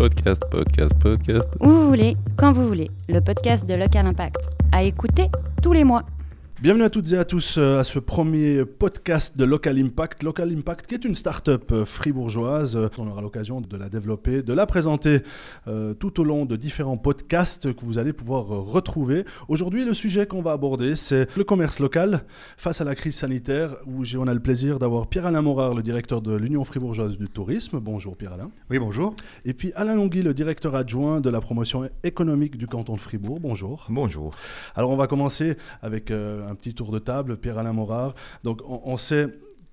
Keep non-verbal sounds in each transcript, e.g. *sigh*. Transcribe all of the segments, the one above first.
Podcast, podcast, podcast. Où vous voulez, quand vous voulez. Le podcast de Local Impact. À écouter tous les mois. Bienvenue à toutes et à tous euh, à ce premier podcast de Local Impact. Local Impact qui est une start-up euh, fribourgeoise. On aura l'occasion de la développer, de la présenter euh, tout au long de différents podcasts que vous allez pouvoir euh, retrouver. Aujourd'hui, le sujet qu'on va aborder, c'est le commerce local face à la crise sanitaire où on a le plaisir d'avoir Pierre-Alain Morard, le directeur de l'Union fribourgeoise du tourisme. Bonjour Pierre-Alain. Oui, bonjour. Et puis Alain Longui, le directeur adjoint de la promotion économique du canton de Fribourg. Bonjour. Bonjour. Alors on va commencer avec euh, un petit tour de table, Pierre-Alain Morard. Donc on, sait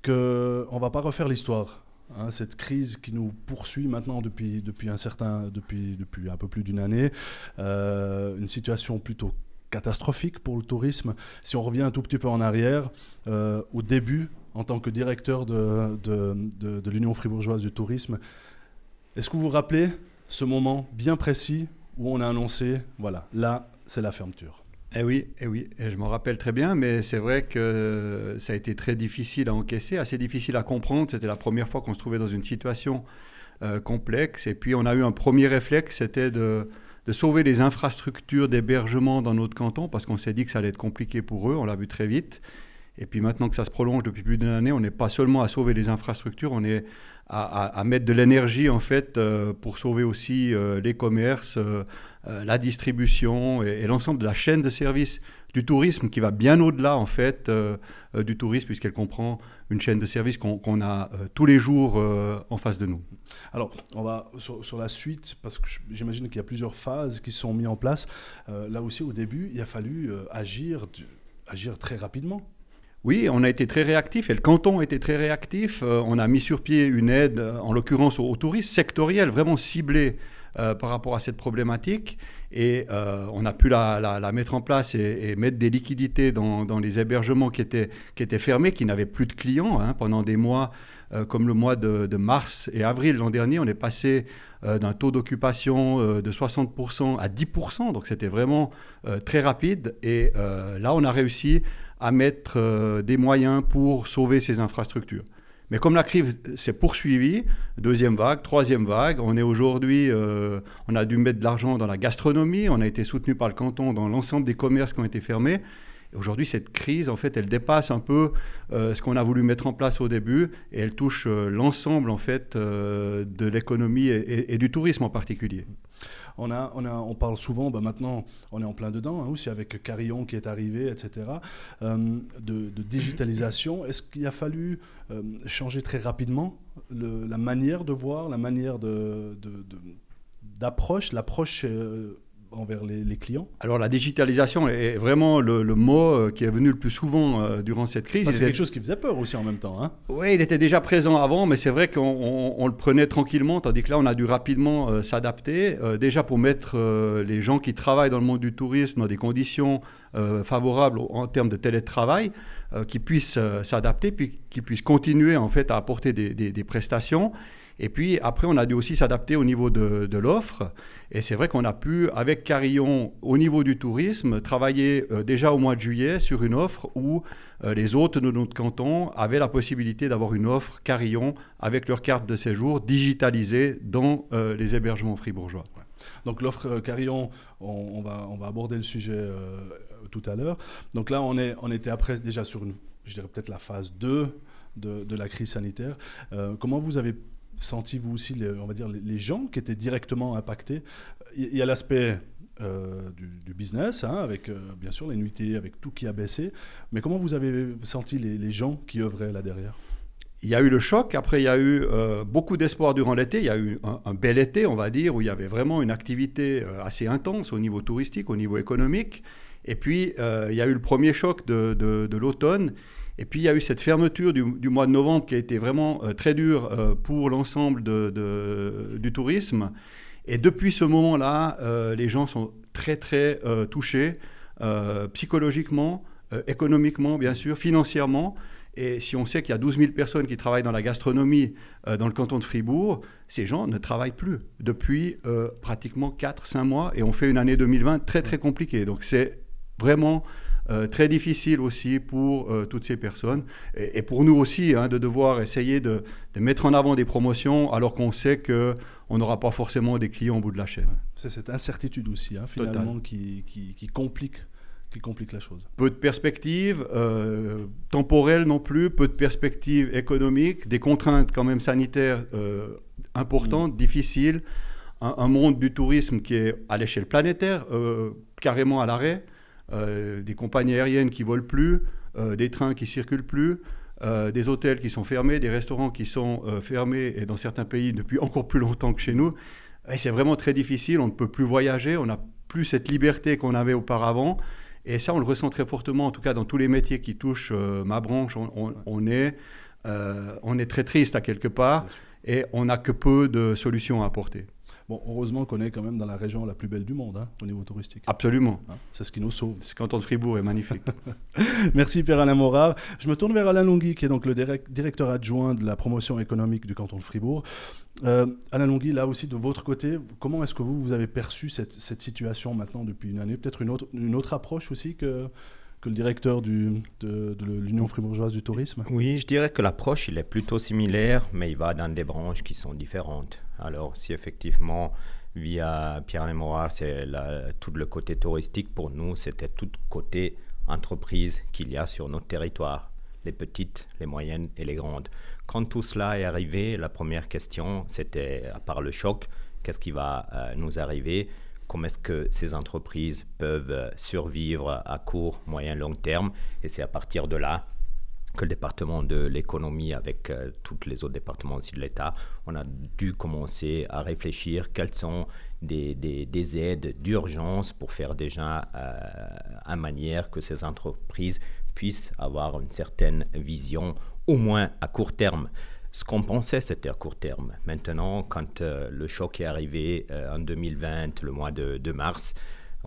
qu'on ne va pas refaire l'histoire. hein, cette crise qui nous poursuit maintenant depuis, depuis, un, certain, depuis, depuis un peu plus d'une année, Euh, une situation plutôt catastrophique pour le tourisme. Si on revient un tout petit peu en arrière, euh, au début, en tant que directeur de, de- de l'Union fribourgeoise du tourisme, est-ce que vous vous rappelez ce moment bien précis où on a annoncé, voilà, là, c'est la fermeture? Eh oui, eh oui, et je m'en rappelle très bien, mais c'est vrai que ça a été très difficile à encaisser, assez difficile à comprendre. C'était la première fois qu'on se trouvait dans une situation euh, complexe. Et puis on a eu un premier réflexe, c'était de, de sauver les infrastructures d'hébergement dans notre canton, parce qu'on s'est dit que ça allait être compliqué pour eux, on l'a vu très vite. Et puis maintenant que ça se prolonge depuis plus d'une année, on n'est pas seulement à sauver les infrastructures, on est à, mettre de l'énergie en fait euh, pour sauver aussi euh, les commerces, euh, la distribution et, l'ensemble de la chaîne de services du tourisme qui va bien au-delà en fait du tourisme puisqu'elle comprend une chaîne de services qu'on a tous les jours en face de nous. Alors, on va sur, sur la suite, parce que j'imagine qu'il y a plusieurs phases qui sont mises en place. Là aussi, au début, il a fallu agir, agir très rapidement. Oui, on a été très réactif et le canton a été très réactif. Euh, on a mis sur pied une aide, en l'occurrence aux, aux touristes, sectorielle, vraiment ciblée euh, par rapport à cette problématique. Et euh, on a pu la, mettre en place et, et mettre des liquidités dans, les hébergements qui étaient, fermés, qui n'avaient plus de clients hein, pendant des mois, comme le mois de, de mars et avril l'an dernier. On est passé d'un taux d'occupation de 60% à 10%, donc c'était vraiment très rapide. Et là, on a réussi à mettre euh, des moyens pour sauver ces infrastructures. Mais comme la crise s'est poursuivie, deuxième vague, troisième vague, on est aujourd'hui, euh, on a dû mettre de l'argent dans la gastronomie, on a été soutenu par le canton dans l'ensemble des commerces qui ont été fermés. Aujourd'hui, cette crise, en fait, elle dépasse un peu euh, ce qu'on a voulu mettre en place au début et elle touche euh, l'ensemble, en fait, euh, de l'économie et, du tourisme en particulier. On, a, on, a, on parle souvent, bah maintenant, on est en plein dedans, hein, aussi avec Carillon qui est arrivé, etc., de, digitalisation. Est-ce qu'il a fallu changer très rapidement la manière de voir, la manière d'approche, l'approche envers les, les clients Alors la digitalisation est vraiment le, le mot euh, qui est venu le plus souvent euh, durant cette crise. C'est quelque chose qui faisait peur aussi en même temps. Hein Oui, il était déjà présent avant, mais c'est vrai qu'on on- on le prenait tranquillement, tandis que là, on a dû rapidement euh, s'adapter, euh, déjà pour mettre les gens qui travaillent dans le monde du tourisme dans des conditions favorables en termes de télétravail, qui puissent s'adapter, puis qui puissent continuer en fait à apporter des, des- des prestations. Et puis après, on a dû aussi s'adapter au niveau de, l'offre. Et c'est vrai qu'on a pu, avec Carillon, au niveau du tourisme, travailler euh, déjà au mois de juillet sur une offre où euh, les hôtes de notre canton avaient la possibilité d'avoir une offre Carillon avec leur carte de séjour digitalisée dans euh, les hébergements fribourgeois. Donc l'offre Carillon, on, va, aborder le sujet tout à l'heure. Donc là, on, était après déjà sur une, je dirais peut-être la phase 2 de, de la crise sanitaire. Comment vous avez senti, vous aussi, les, on va dire, les, gens qui étaient directement impactés? Il y a l'aspect euh, du, business, hein, avec euh, bien sûr les nuitées, avec tout qui a baissé. Mais comment vous avez senti les, gens qui œuvraient là derrière? Il y a eu le choc, après il y a eu euh, beaucoup d'espoir durant l'été, il y a eu un, bel été, on va dire, où il y avait vraiment une activité assez intense au niveau touristique, au niveau économique. Et puis il y a eu le premier choc de l'automne. Et puis il y a eu cette fermeture du, mois de novembre qui a été vraiment euh, très dure euh, pour l'ensemble du tourisme. Et depuis ce moment-là, euh, les gens sont très très touchés psychologiquement, économiquement bien sûr, financièrement. Et si on sait qu'il y a 12 000 personnes qui travaillent dans la gastronomie dans le canton de Fribourg, ces gens ne travaillent plus depuis pratiquement 4-5 mois et on fait une année 2020 très très compliquée. Donc c'est vraiment très difficile aussi pour euh, toutes ces personnes et, pour nous aussi hein, de devoir essayer de, mettre en avant des promotions alors qu'on sait qu'on n'aura pas forcément des clients au bout de la chaîne. C'est cette incertitude aussi, hein, finalement, qui, qui, complique qui complique la chose. Peu de perspectives euh, temporelles non plus, peu de perspectives économiques, des contraintes quand même sanitaires importantes, mm. difficiles, un, monde du tourisme qui est à l'échelle planétaire, carrément à l'arrêt. Euh, des compagnies aériennes qui volent plus, euh, des trains qui circulent plus, euh, des hôtels qui sont fermés, des restaurants qui sont fermés, et dans certains pays depuis *laughs* encore plus longtemps que chez nous. Et c'est vraiment très difficile, on ne peut plus voyager, on n'a plus cette liberté qu'on avait auparavant. Et ça, on le ressent très fortement, en tout cas dans tous les métiers qui touchent ma branche, on, est, on est très triste à quelque part, et on n'a que peu de solutions à apporter. Bon, heureusement qu'on est quand même dans la région la plus belle du monde hein, au niveau touristique. Absolument. Hein, c'est ce qui nous sauve. Ce canton de Fribourg est magnifique. *laughs* Merci Pierre-Alain Morard. Je me tourne vers Alain Longui, qui est donc le directeur adjoint de la promotion économique du canton de Fribourg. Euh, Alain Longui, là aussi de votre côté, comment est-ce que vous, vous avez perçu cette, situation maintenant depuis une année Peut-être une autre, une autre approche aussi que, que le directeur de, l'Union fribourgeoise du tourisme? Oui, je dirais que l'approche, il est plutôt similaire, mais il va dans des branches qui sont différentes. Alors, si effectivement, via Pierre Lemora, c'est tout le côté touristique, pour nous, c'était tout côté entreprise qu'il y a sur notre territoire, les petites, les moyennes et les grandes. Quand tout cela est arrivé, la première question, c'était, à part le choc, qu'est-ce qui va euh, nous arriver? Comment est-ce que ces entreprises peuvent euh, survivre à court, moyen, long terme? Et c'est à partir de là que le département de l'économie, avec euh, tous les autres départements aussi de l'État, on a dû commencer à réfléchir quelles sont des, des, aides d'urgence pour faire déjà euh, manière que ces entreprises puissent avoir une certaine vision, au moins à court terme. Ce qu'on pensait, c'était à court terme. Maintenant, quand euh, le choc est arrivé euh, en 2020, le mois de, mars,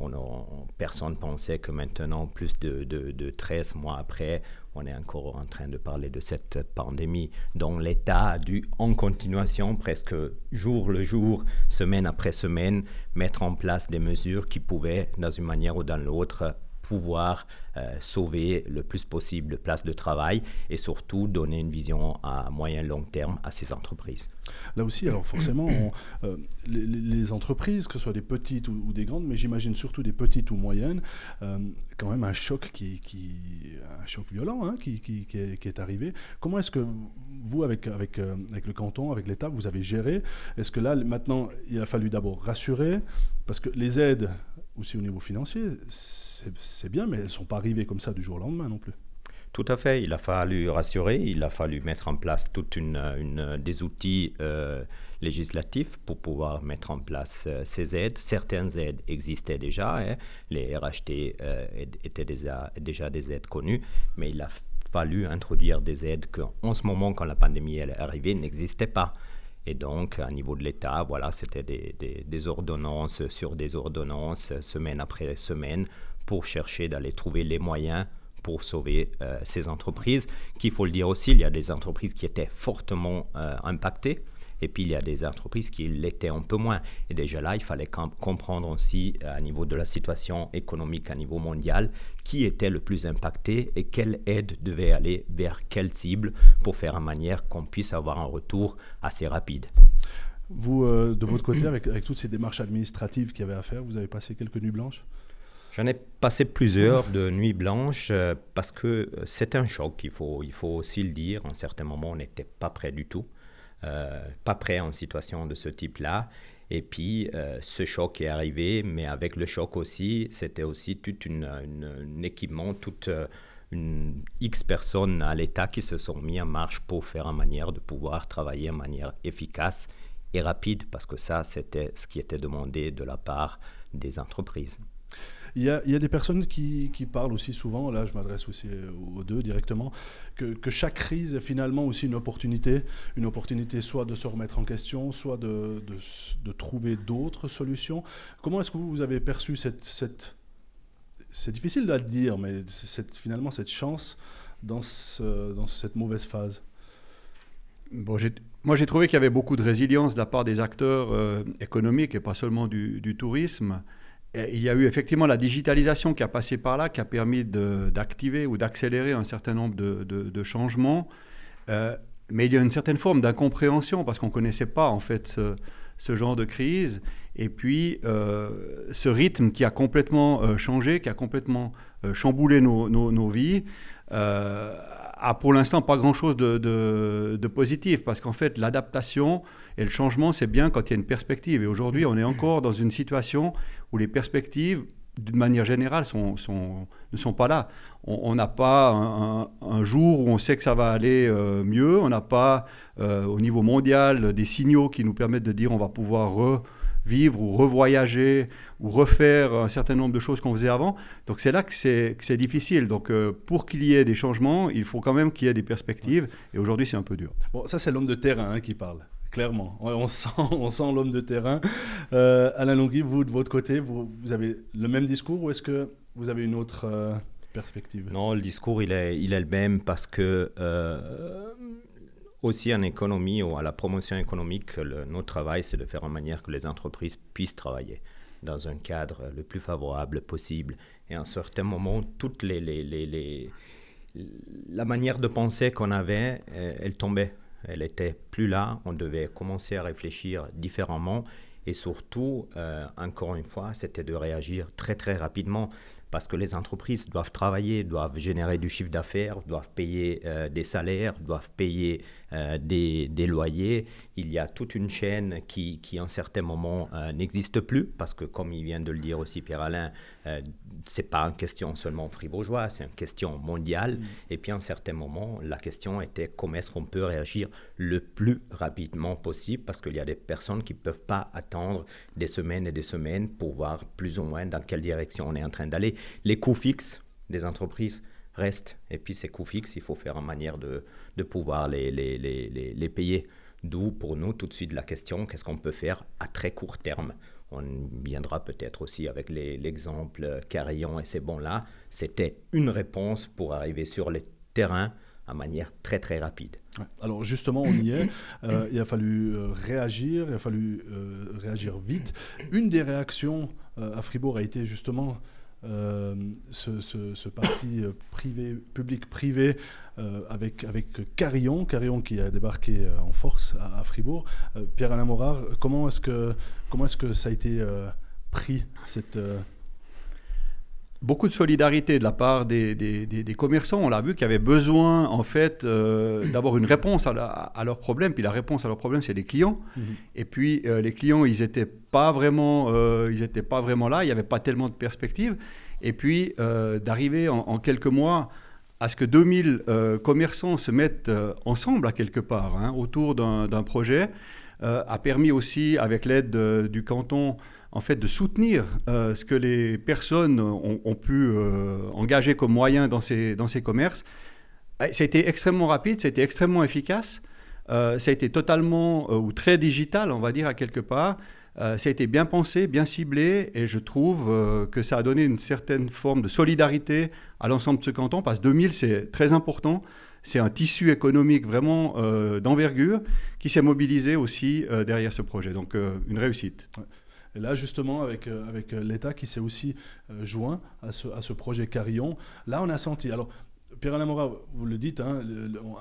on personne ne pensait que maintenant, plus de, de, 13 mois après, on est encore en train de parler de cette pandémie dont l'État a dû, en continuation, presque jour le jour, semaine après semaine, mettre en place des mesures qui pouvaient, dans une manière ou dans l'autre, pouvoir euh, sauver le plus possible de places de travail et surtout donner une vision à moyen long terme à ces entreprises. Là aussi, alors forcément, euh, les, entreprises, que ce soit des petites ou, des grandes, mais j'imagine surtout des petites ou moyennes, euh, quand même un choc qui, un choc violent hein, qui, est, arrivé. Comment est-ce que vous, avec le canton, avec l'État, vous avez géré? Est-ce que là, maintenant, il a fallu d'abord rassurer, parce que les aides, aussi au niveau financier, c'est bien, mais elles ne sont pas arrivées comme ça du jour au lendemain non plus. Tout à fait. Il a fallu rassurer, il a fallu mettre en place toute une, des outils euh, législatifs pour pouvoir mettre en place euh, ces aides. Certaines aides existaient déjà, hein. les RHT euh, étaient déjà, déjà des aides connues, mais il a fallu introduire des aides qu'en ce moment, quand la pandémie est arrivée, n'existaient pas. Et donc, à niveau de l'État, voilà, c'était des, ordonnances sur des ordonnances, semaine après semaine, pour chercher d'aller trouver les moyens pour sauver euh, ces entreprises. Qu'il faut le dire aussi, il y a des entreprises qui étaient fortement euh, impactées. Et puis il y a des entreprises qui l'étaient un peu moins. Et déjà là, il fallait comprendre aussi, euh, à niveau de la situation économique à niveau mondial, qui était le plus impacté et quelle aide devait aller vers quelle cible pour faire en manière qu'on puisse avoir un retour assez rapide. Vous, de votre côté, avec, avec toutes ces démarches administratives qu'il y avait à faire, vous avez passé quelques nuits blanches? J'en ai passé plusieurs de nuits blanches euh, parce que euh, c'est un choc, il faut, il faut aussi le dire. En certains moments, on n'était pas prêt du tout, euh, pas prêt en situation de ce type-là. Et puis, ce choc est arrivé, mais avec le choc aussi, c'était aussi tout un équipement, toute une X personnes à l'État qui se sont mis en marche pour faire en manière de pouvoir travailler en manière efficace et rapide, parce que ça, c'était ce qui était demandé de la part des entreprises. Il y, a, des personnes qui, parlent aussi souvent, là je m'adresse aussi aux deux directement, que, chaque crise est finalement aussi une opportunité, une opportunité soit de se remettre en question, soit de, trouver d'autres solutions. Comment est-ce que vous, avez perçu cette... c'est difficile le dire, mais finalement cette chance dans, ce, dans cette mauvaise phase? Bon, moi, j'ai trouvé qu'il y avait beaucoup de résilience de la part des acteurs euh, économiques et pas seulement du tourisme. Il y a eu effectivement la digitalisation qui a passé par là, qui a permis d'activer ou d'accélérer un certain nombre de, changements. Euh, mais il y a une certaine forme d'incompréhension parce qu'on ne connaissait pas en fait ce, genre de crise. Et puis euh, ce rythme qui a complètement euh, changé, qui a complètement chamboulé nos, vies, a pour l'instant pas grand-chose de, positif parce qu'en fait l'adaptation et le changement c'est bien quand il y a une perspective. Et aujourd'hui on est encore dans une situation où les perspectives d'une manière générale sont, sont, ne sont pas là. On n'a pas un, jour où on sait que ça va aller euh, mieux, on n'a pas euh, au niveau mondial des signaux qui nous permettent de dire on va pouvoir re vivre ou revoyager ou refaire un certain nombre de choses qu'on faisait avant. Donc c'est là que c'est difficile. Donc euh, pour qu'il y ait des changements, il faut quand même qu'il y ait des perspectives. Et aujourd'hui, c'est un peu dur. Bon, ça c'est l'homme de terrain hein, qui parle. Clairement, on *laughs* sent, on sent l'homme de terrain. Euh, Alain Longui, vous de votre côté, vous, vous avez le même discours ou est-ce que vous avez une autre euh, perspective? Non, le discours il est, il est le même parce que aussi en économie ou à la promotion économique, notre travail, c'est de faire en manière que les entreprises puissent travailler dans un cadre le plus favorable possible. Et à un certain moment, toutes les, les, les, la manière de penser qu'on avait, euh, elle tombait. Elle était plus là. On devait commencer à réfléchir différemment. Et surtout, euh, encore une fois, c'était de réagir très très rapidement parce que les entreprises doivent travailler, doivent générer du chiffre d'affaires, doivent payer euh, des salaires, doivent payer euh, des, des, loyers. Il y a toute une chaîne qui, qui en certains moments, euh, n'existe plus, parce que comme il vient de le dire aussi Pierre-Alain, ce n'est pas une question seulement fribourgeoise, c'est une question mondiale. Mm. Et puis en certains moments, la question était comment est-ce qu'on peut réagir le plus rapidement possible, parce qu'il y a des personnes qui ne peuvent pas attendre des semaines et des semaines pour voir plus ou moins dans quelle direction on est en train d'aller les coûts fixes des entreprises restent. Et puis ces coûts fixes, il faut faire en manière de, de pouvoir les, les, les, les payer. D'où pour nous tout de suite la question, qu'est-ce qu'on peut faire à très court terme? On viendra peut-être aussi avec l'exemple Carillon et ces bons-là. C'était une réponse pour arriver sur le terrain à manière très très rapide. Alors justement, on y est. Euh, il a fallu euh, réagir, il a fallu euh, réagir vite. Une des réactions à Fribourg a été justement euh, ce, parti euh, privé, public-privé euh, avec, avec Carillon, Carillon qui a débarqué en force à, Fribourg. Pierre-Alain Morard, comment est-ce que, comment est-ce que ça a été pris cette beaucoup de solidarité de la part des, des, commerçants. On l'a vu qu'il y avait besoin, en fait, euh, *coughs* d'avoir une réponse à, à, leurs problèmes. Puis la réponse à leurs problèmes, c'est les clients. Mhm. Et puis euh, les clients, ils n'étaient pas vraiment, euh, ils étaient pas vraiment là. Il n'y avait pas tellement de perspectives. Et puis d'arriver en, quelques mois à ce que 2000 commerçants se mettent ensemble à quelque part hein, autour d'un projet a permis aussi, avec l'aide du canton, en fait de soutenir euh, ce que les personnes ont, pu euh, engager comme moyen dans ces, dans ces commerces. Ça a été extrêmement rapide, ça a été extrêmement efficace, euh, ça a été totalement ou très digital, on va dire à quelque part. ça a été bien pensé, bien ciblé, et je trouve que ça a donné une certaine forme de solidarité à l'ensemble de ce canton, parce que 2000, c'est très important. C'est un tissu économique vraiment d'envergure qui s'est mobilisé aussi derrière ce projet. Donc, une réussite. Et là, justement, avec, euh, avec euh, l'État qui s'est aussi euh, joint à ce, à ce, projet Carillon, là, on a senti. Alors, Pierre-Alain Morat, vous le dites, hein,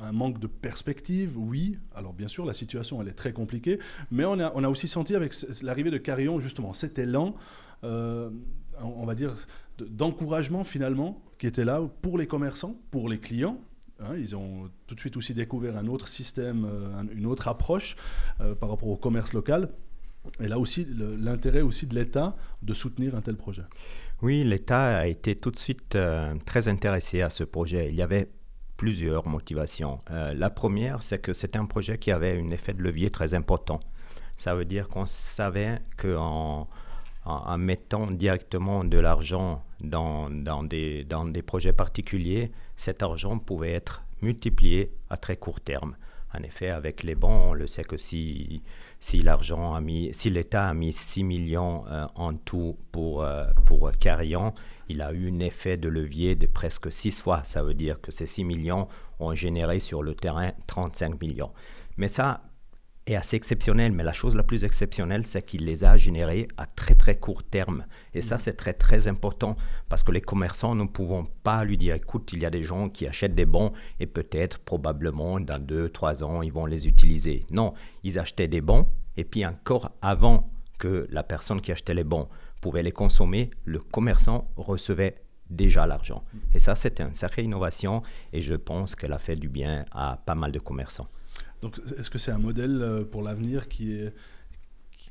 un manque de perspective, oui. Alors, bien sûr, la situation, elle est très compliquée. Mais on a, on a aussi senti avec l'arrivée de Carillon, justement, cet élan, on va dire, d'encouragement, finalement, qui était là pour les commerçants, pour les clients, hein. ils ont tout de suite aussi découvert un autre système, une autre approche par rapport au commerce local. Et là aussi, l'intérêt aussi de l'État de soutenir un tel projet. Oui, l'État a été tout de suite euh, très intéressé à ce projet. Il y avait plusieurs motivations. Euh, la première, c'est que c'était un projet qui avait un effet de levier très important. Ça veut dire qu'on savait qu'en en, mettant directement de l'argent dans, dans, des, dans des projets particuliers, cet argent pouvait être multiplié à très court terme. En effet, avec les bons, on le sait que si si l'argent a mis, si l'État a mis 6 millions euh, en tout pour, euh, pour Carillon, il a eu un effet de levier de presque 6 fois. Ça veut dire que ces 6 millions ont généré sur le terrain 35 millions. Mais ça, est assez exceptionnel, mais la chose la plus exceptionnelle, c'est qu'il les a générés à très très court terme. Et ça, c'est très très important parce que les commerçants ne pouvons pas lui dire, écoute, il y a des gens qui achètent des bons et peut-être, probablement, dans deux, trois ans, ils vont les utiliser. Non, ils achetaient des bons et puis encore avant que la personne qui achetait les bons pouvait les consommer, le commerçant recevait déjà l'argent. Et ça, c'était une sacrée innovation et je pense qu'elle a fait du bien à pas mal de commerçants. Donc, est-ce que c'est un modèle euh, pour l'avenir qui est,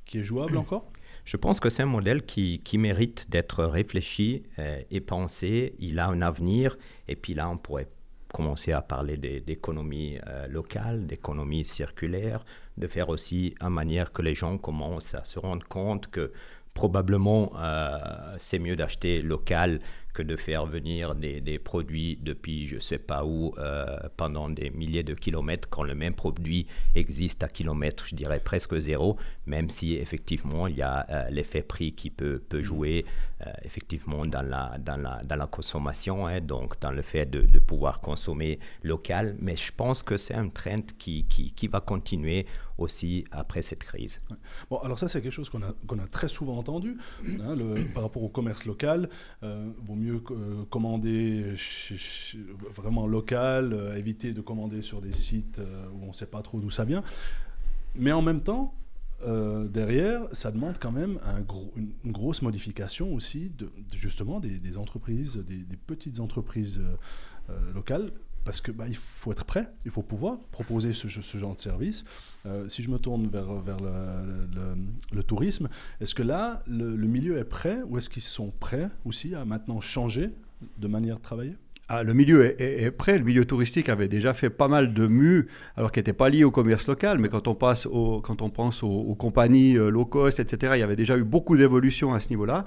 qui est jouable *clears throat* encore? Je pense que c'est un modèle qui, qui mérite d'être réfléchi euh, et pensé. Il a un avenir. Et puis là, on pourrait commencer à parler d'économie euh, locale, d'économie circulaire, de faire aussi en manière que les gens commencent à se rendre compte que probablement c'est mieux d'acheter local de faire venir des, produits depuis je ne sais pas où euh, pendant des milliers de kilomètres quand le même produit existe à kilomètres, je dirais presque zéro, même si effectivement il y a euh, l'effet prix qui peut, peut jouer euh, effectivement dans la, dans la, dans la consommation, hein, donc dans le fait de, de, pouvoir consommer local. Mais je pense que c'est un trend qui, qui, qui, va continuer aussi après cette crise. Bon, alors ça c'est quelque chose qu'on a, très souvent entendu hein, par rapport au commerce local. vaut mieux euh, commander vraiment local, euh, éviter de commander sur des sites euh, où on ne sait pas trop d'où ça vient. Mais en même temps, derrière, ça demande quand même une, grosse modification aussi justement des, entreprises, des, petites entreprises locales parce que bah, il faut être prêt, il faut pouvoir proposer ce, genre de service. Euh, si je me tourne vers, le, tourisme, est-ce que là, le, milieu est prêt ou est-ce qu'ils sont prêts aussi à maintenant changer de manière de travailler? Ah, le milieu est, prêt. Le milieu touristique avait déjà fait pas mal de mues, alors qui n'étaient pas liés au commerce local, mais quand on, passe quand on pense aux, compagnies euh, low cost, etc., il y avait déjà eu beaucoup d'évolutions à ce niveau-là.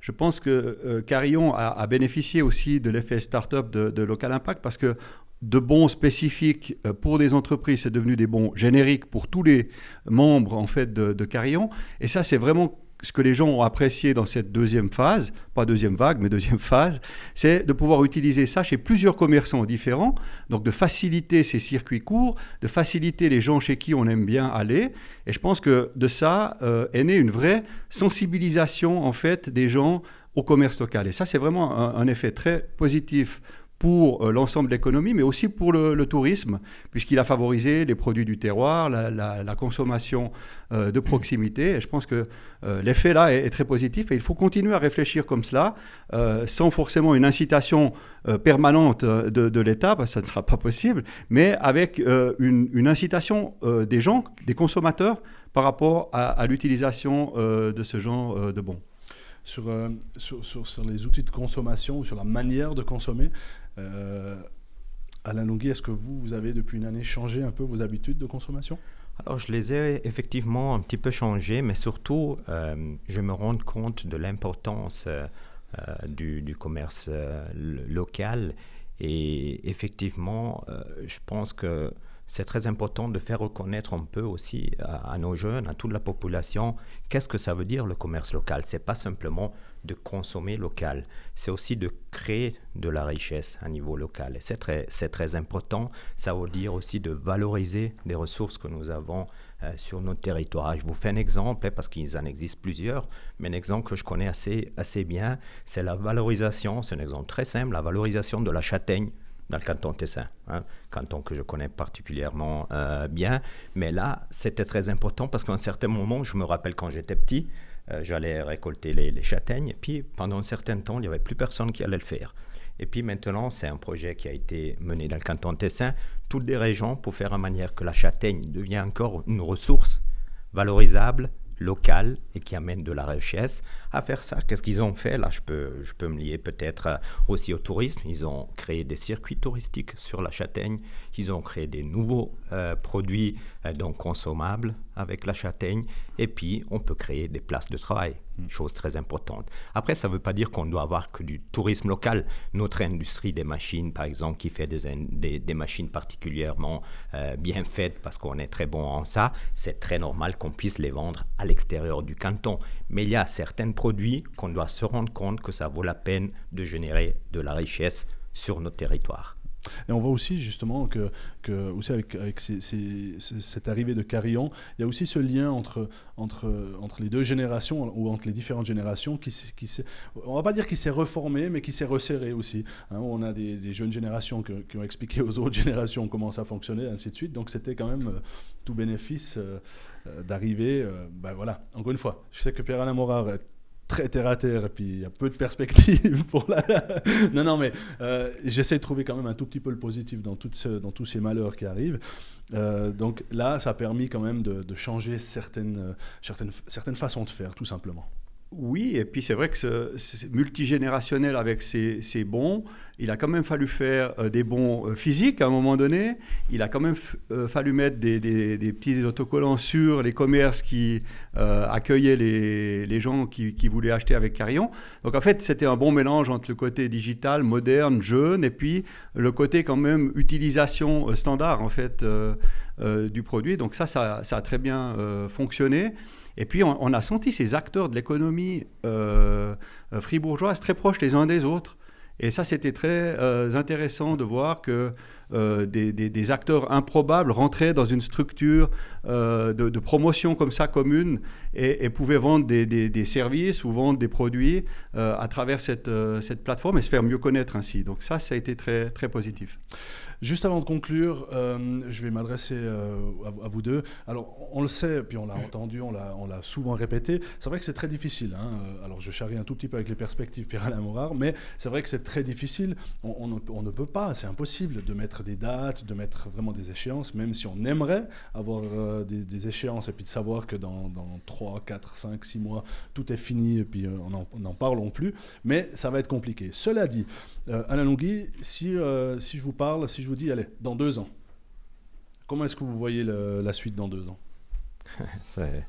Je pense que euh, Carillon a, bénéficié aussi de l'effet start-up de, Local Impact parce que de bons spécifiques euh, pour des entreprises, c'est devenu des bons génériques pour tous les membres en fait de, de Carillon. Et ça, c'est vraiment ce que les gens ont apprécié dans cette deuxième phase, pas deuxième vague, mais deuxième phase, c'est de pouvoir utiliser ça chez plusieurs commerçants différents, donc de faciliter ces circuits courts, de faciliter les gens chez qui on aime bien aller. Et je pense que de ça euh, est née une vraie sensibilisation en fait des gens au commerce local. Et ça, c'est vraiment un, effet très positif pour euh, l'ensemble de l'économie, mais aussi pour le, tourisme, puisqu'il a favorisé les produits du terroir, la, consommation euh, de proximité. Et je pense que euh, l'effet là est, très positif et il faut continuer à réfléchir comme cela, sans forcément une incitation permanente de, l'État, parce que ça ne sera pas possible, mais avec une, incitation des gens, des consommateurs, par rapport à, l'utilisation de ce genre de bons. Sur, sur, sur, les outils de consommation ou sur la manière de consommer. Euh, Alain Longhi, est-ce que vous, vous avez depuis une année changé un peu vos habitudes de consommation? Alors, je les ai effectivement un petit peu changées, mais surtout, euh, je me rends compte de l'importance euh, du, du, commerce local. Et effectivement, je pense que c'est très important de faire reconnaître un peu aussi à, nos jeunes, à toute la population, qu'est-ce que ça veut dire le commerce local. C'est pas simplement de consommer local, c'est aussi de créer de la richesse à niveau local. Et c'est très, c'est très important. Ça veut dire aussi de valoriser des ressources que nous avons euh, sur notre territoire. Je vous fais un exemple, hein, parce qu'il en existe plusieurs, mais un exemple que je connais assez, assez bien, c'est la valorisation, c'est un exemple très simple, la valorisation de la châtaigne dans le canton Tessin, hein, canton que je connais particulièrement euh, bien. Mais là, c'était très important parce qu'à un certain moment, je me rappelle quand j'étais petit, euh, j'allais récolter les, châtaignes, et puis pendant un certain temps, il n'y avait plus personne qui allait le faire. Et puis maintenant, c'est un projet qui a été mené dans le canton Tessin, toutes les régions pour faire en manière que la châtaigne devienne encore une ressource valorisable local et qui amène de la richesse à faire ça. Qu'est-ce qu'ils ont fait? Là, je peux, je peux me lier peut-être euh, aussi au tourisme. Ils ont créé des circuits touristiques sur la châtaigne. Ils ont créé des nouveaux euh, produits euh, donc consommables avec la châtaigne. Et puis, on peut créer des places de travail. Chose très importante. Après, ça ne veut pas dire qu'on doit avoir que du tourisme local. Notre industrie des machines, par exemple, qui fait des, des, machines particulièrement bien faites parce qu'on est très bon en ça, c'est très normal qu'on puisse les vendre à l'extérieur du canton. Mais il y a certains produits qu'on doit se rendre compte que ça vaut la peine de générer de la richesse sur notre territoire. Et on voit aussi justement que, aussi avec, cette arrivée de Carillon, il y a aussi ce lien entre, entre, les deux générations ou entre les différentes générations qui, qui on va pas dire qu'il s'est reformé, mais qui s'est resserré aussi. Hein, on a des, jeunes générations qui ont expliqué aux autres *laughs* générations comment ça fonctionnait, ainsi de suite. Donc c'était quand même euh, tout bénéfice euh, euh, d'arriver. ben voilà, encore une fois, je sais que Pierre-Alain Morard est très terre à terre et puis il y a peu de perspectives *laughs* pour la. non, non, mais euh, j'essaie de trouver quand même un tout petit peu le positif dans, toutes ce- dans tous ces malheurs qui arrivent. Euh, donc là, ça a permis quand même de, de changer certaines, euh, certaines, certaines façons de faire, tout simplement. Oui, et puis c'est vrai que ce, c'est multigénérationnel avec ses, bons, il a quand même fallu faire euh, des bons euh, physiques à un moment donné. Il a quand même euh, fallu mettre des, petits autocollants sur les commerces qui accueillaient les, gens qui, voulaient acheter avec Carillon. Donc en fait, c'était un bon mélange entre le côté digital, moderne, jeune, et puis le côté quand même utilisation standard en fait du produit. Donc ça, ça, a très bien fonctionné. Et puis, on, a senti ces acteurs de l'économie euh, euh, fribourgeoise très proches les uns des autres. Et ça, c'était très euh, intéressant de voir que des, acteurs improbables rentraient dans une structure de, promotion comme ça commune et, pouvaient vendre des, services ou vendre des produits à travers cette, cette plateforme et se faire mieux connaître ainsi. Donc ça, ça a été très, très positif. Juste avant de conclure, euh, je vais m'adresser euh, à, vous- deux. Alors, on le sait, puis on l'a entendu, on l'a souvent répété. C'est vrai que c'est très difficile. hein. Alors, je charrie un tout petit peu avec les perspectives Pierre-Alain Morard, mais c'est vrai que c'est très difficile. On, ne, peut pas, c'est impossible de mettre des dates, de mettre vraiment des échéances, même si on aimerait avoir euh, des, échéances et puis de savoir que dans, dans 3, 4, 5, 6 mois, tout est fini et puis on n'en- on n'en parlons plus. Mais ça va être compliqué. Cela dit, Alain Longhi, si, si je vous parle, si je vous dis, allez, dans deux ans, comment est-ce que vous voyez le- la suite dans deux ans? *laughs* C'est,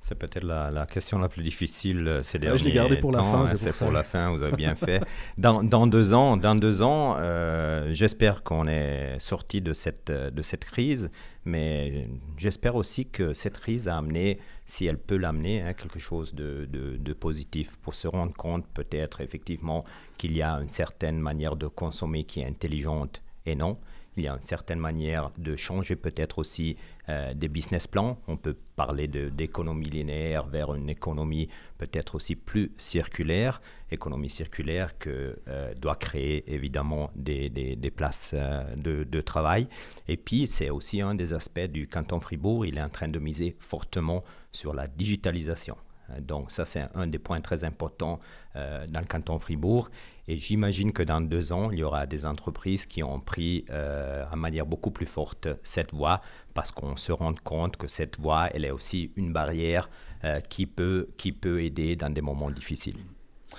c'est peut-être la, la question la plus difficile euh, ces je l'ai gardé pour la fin, hein, c'est pour la fin, vous avez bien fait. *laughs* Dans, dans deux ans, dans deux ans euh, j'espère qu'on est sorti de cette, euh, de cette crise, mais j'espère aussi que cette crise a amené, si elle peut l'amener, hein, quelque chose de, de- de positif pour se rendre compte peut-être effectivement qu'il y a une certaine manière de consommer qui est intelligente et non. Il y a une certaine manière de changer peut-être aussi euh, des business plans. On peut parler d'économie linéaire vers une économie peut-être aussi plus circulaire. Économie circulaire que euh, doit créer évidemment des, des- places euh, de travail. Et puis c'est aussi un des aspects du canton Fribourg. Il est en train de miser fortement sur la digitalisation. Donc ça, c'est un des points très importants euh, dans le canton Fribourg. Et j'imagine que dans deux ans, il y aura des entreprises qui ont pris euh, en manière beaucoup plus forte cette voie parce qu'on se rend compte que cette voie, elle est aussi une barrière euh, qui, peut, qui peut aider dans des moments difficiles.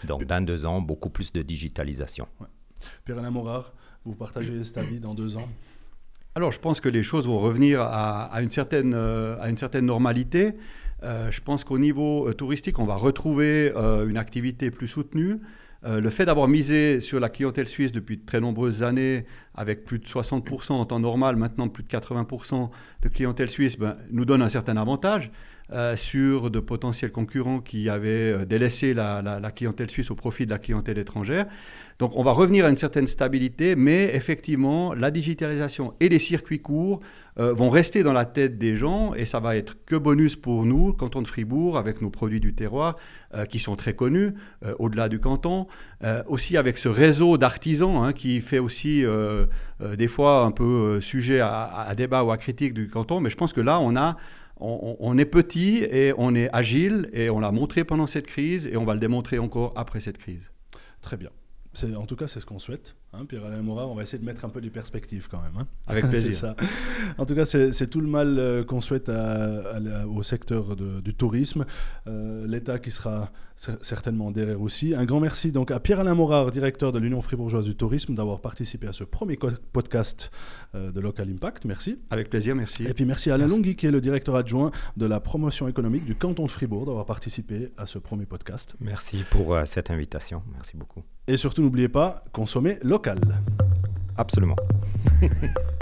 Donc dans deux ans, beaucoup plus de digitalisation. Pierre-Alain Morard, vous partagez cet avis dans deux ans? Alors, je pense que les choses vont revenir à, à une, certaine, euh, à une certaine normalité. Euh, je pense qu'au niveau euh, touristique, on va retrouver euh, une activité plus soutenue. Le fait d'avoir misé sur la clientèle suisse depuis de très nombreuses années, avec plus de 60% en temps normal, maintenant plus de 80% de clientèle suisse, ben, nous donne un certain avantage euh, sur de potentiels concurrents qui avaient euh, délaissé la, clientèle suisse au profit de la clientèle étrangère. Donc on va revenir à une certaine stabilité, mais effectivement, la digitalisation et les circuits courts euh, vont rester dans la tête des gens et ça va être que bonus pour nous, canton de Fribourg, avec nos produits du terroir qui sont très connus au-delà du canton. Aussi avec ce réseau d'artisans hein, qui fait aussi des fois un peu sujet à, à débat ou à critique du canton, mais je pense que là, on a on, est petit et on est agile et on l'a montré pendant cette crise et on va le démontrer encore après cette crise. Très bien. En tout cas, c'est ce qu'on souhaite. Hein, Pierre-Alain Morard, on va essayer de mettre un peu des perspectives quand même. hein. *laughs* Avec plaisir. ça. En tout cas, c'est tout le mal euh, qu'on souhaite à- à la- au secteur de- du tourisme. Euh, L'État qui sera cer- certainement derrière aussi. Un grand merci donc à Pierre-Alain Morard, directeur de l'Union fribourgeoise du tourisme, d'avoir participé à ce premier podcast euh, de Local Impact. Merci. Avec plaisir, merci. Et puis merci à Alain. Longhi, qui est le directeur adjoint de la promotion économique du canton de Fribourg, d'avoir participé à ce premier podcast. Merci pour cette invitation. Merci beaucoup. Et surtout, n'oubliez pas, consommer local. Absolument. *laughs*